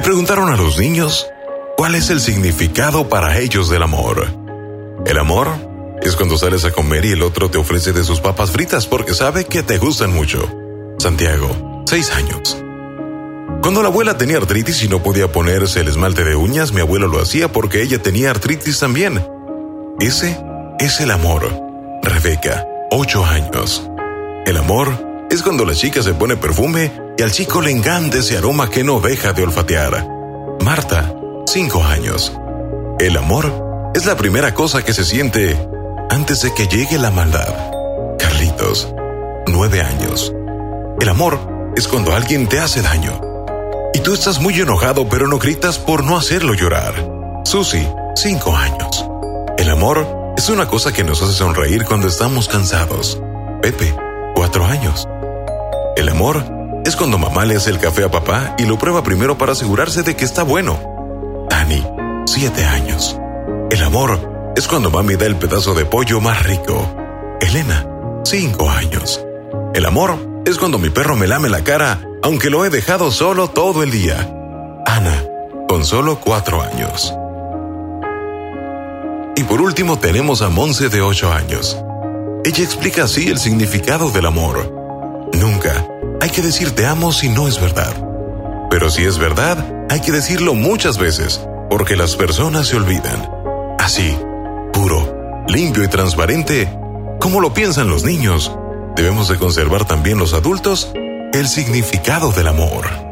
preguntaron a los niños cuál es el significado para ellos del amor. El amor es cuando sales a comer y el otro te ofrece de sus papas fritas porque sabe que te gustan mucho. Santiago, seis años. Cuando la abuela tenía artritis y no podía ponerse el esmalte de uñas, mi abuelo lo hacía porque ella tenía artritis también. Ese es el amor. Rebeca, ocho años. El amor es cuando la chica se pone perfume y al chico le encanta ese aroma que no deja de olfatear. Marta, cinco años. El amor es la primera cosa que se siente antes de que llegue la maldad. Carlitos, nueve años. El amor es cuando alguien te hace daño. Y tú estás muy enojado pero no gritas por no hacerlo llorar. Susi, cinco años. El amor es una cosa que nos hace sonreír cuando estamos cansados. Pepe, cuatro años. El amor es cuando mamá le hace el café a papá y lo prueba primero para asegurarse de que está bueno. Dani, siete años. El amor es cuando mami da el pedazo de pollo más rico. Elena, cinco años. El amor es cuando mi perro me lame la cara, aunque lo he dejado solo todo el día. Ana, con solo cuatro años. Y por último tenemos a Monse de ocho años. Ella explica así el significado del amor. Nunca hay que decir te amo si no es verdad. Pero si es verdad, hay que decirlo muchas veces, porque las personas se olvidan. Así, puro, limpio y transparente, como lo piensan los niños, debemos de conservar también los adultos el significado del amor.